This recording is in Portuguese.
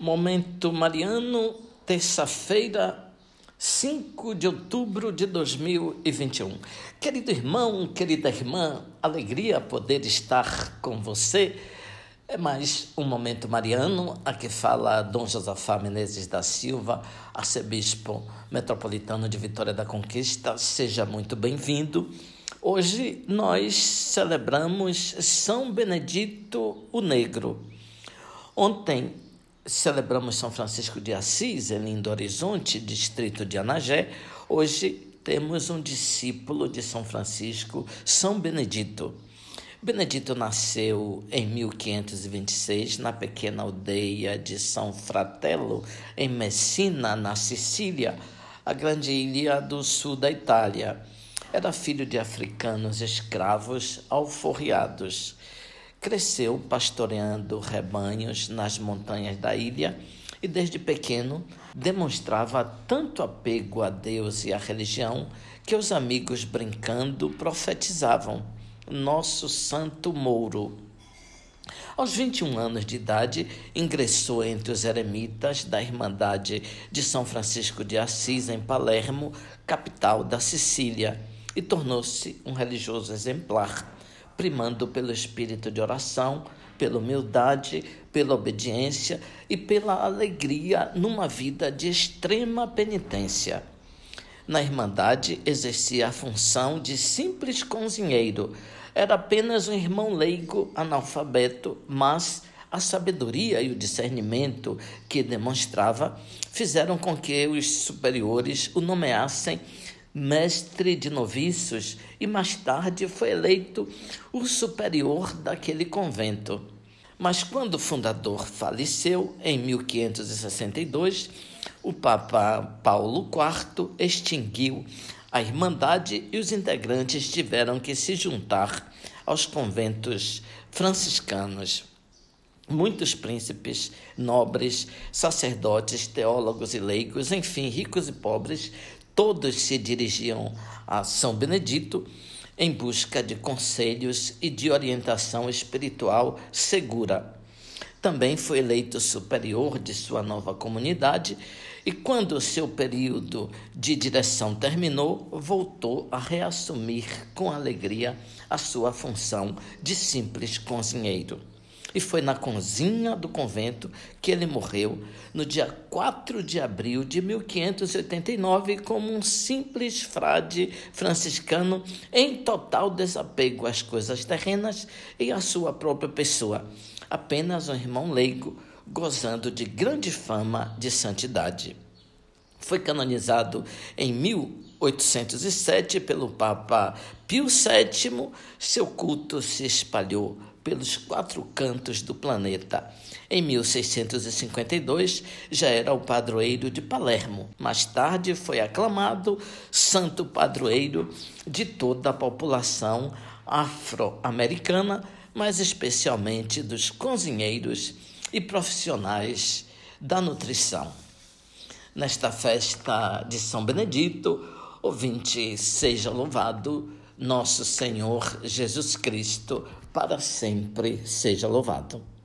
Momento Mariano, terça-feira, 5 de outubro de 2021. Querido irmão, querida irmã, alegria poder estar com você. É mais um Momento Mariano, a que fala Dom Josafá Menezes da Silva, arcebispo metropolitano de Vitória da Conquista. Seja muito bem-vindo. Hoje nós celebramos São Benedito o Negro. Ontem celebramos São Francisco de Assis, em Lindo Horizonte, distrito de Anagé. Hoje temos um discípulo de São Francisco, São Benedito. Benedito nasceu em 1526 na pequena aldeia de São Fratello, em Messina, na Sicília, a grande ilha do sul da Itália. Era filho de africanos escravos alforriados. Cresceu pastoreando rebanhos nas montanhas da ilha e, desde pequeno, demonstrava tanto apego a Deus e à religião que os amigos, brincando, profetizavam: Nosso Santo Mouro. Aos 21 anos de idade, ingressou entre os eremitas da Irmandade de São Francisco de Assis, em Palermo, capital da Sicília, e tornou-se um religioso exemplar primando pelo espírito de oração, pela humildade, pela obediência e pela alegria numa vida de extrema penitência. Na Irmandade exercia a função de simples cozinheiro. Era apenas um irmão leigo, analfabeto, mas a sabedoria e o discernimento que demonstrava fizeram com que os superiores o nomeassem mestre de noviços e mais tarde foi eleito o superior daquele convento. Mas quando o fundador faleceu, em 1562, o Papa Paulo IV extinguiu a Irmandade e os integrantes tiveram que se juntar aos conventos franciscanos. Muitos príncipes, nobres, sacerdotes, teólogos e leigos, enfim, ricos e pobres, todos se dirigiam a São Benedito em busca de conselhos e de orientação espiritual segura. Também foi eleito superior de sua nova comunidade e, quando seu período de direção terminou, voltou a reassumir com alegria a sua função de simples cozinheiro. E foi na cozinha do convento que ele morreu no dia 4 de abril de 1589 como um simples frade franciscano em total desapego às coisas terrenas e à sua própria pessoa, apenas um irmão leigo gozando de grande fama de santidade. Foi canonizado em 1807 pelo Papa Pio VII, seu culto se espalhou pelos quatro cantos do planeta. Em 1652 já era o padroeiro de Palermo. Mais tarde foi aclamado santo padroeiro de toda a população afro-americana, mas especialmente dos cozinheiros e profissionais da nutrição. Nesta festa de São Benedito, ouvinte, seja louvado nosso Senhor Jesus Cristo, para sempre seja louvado.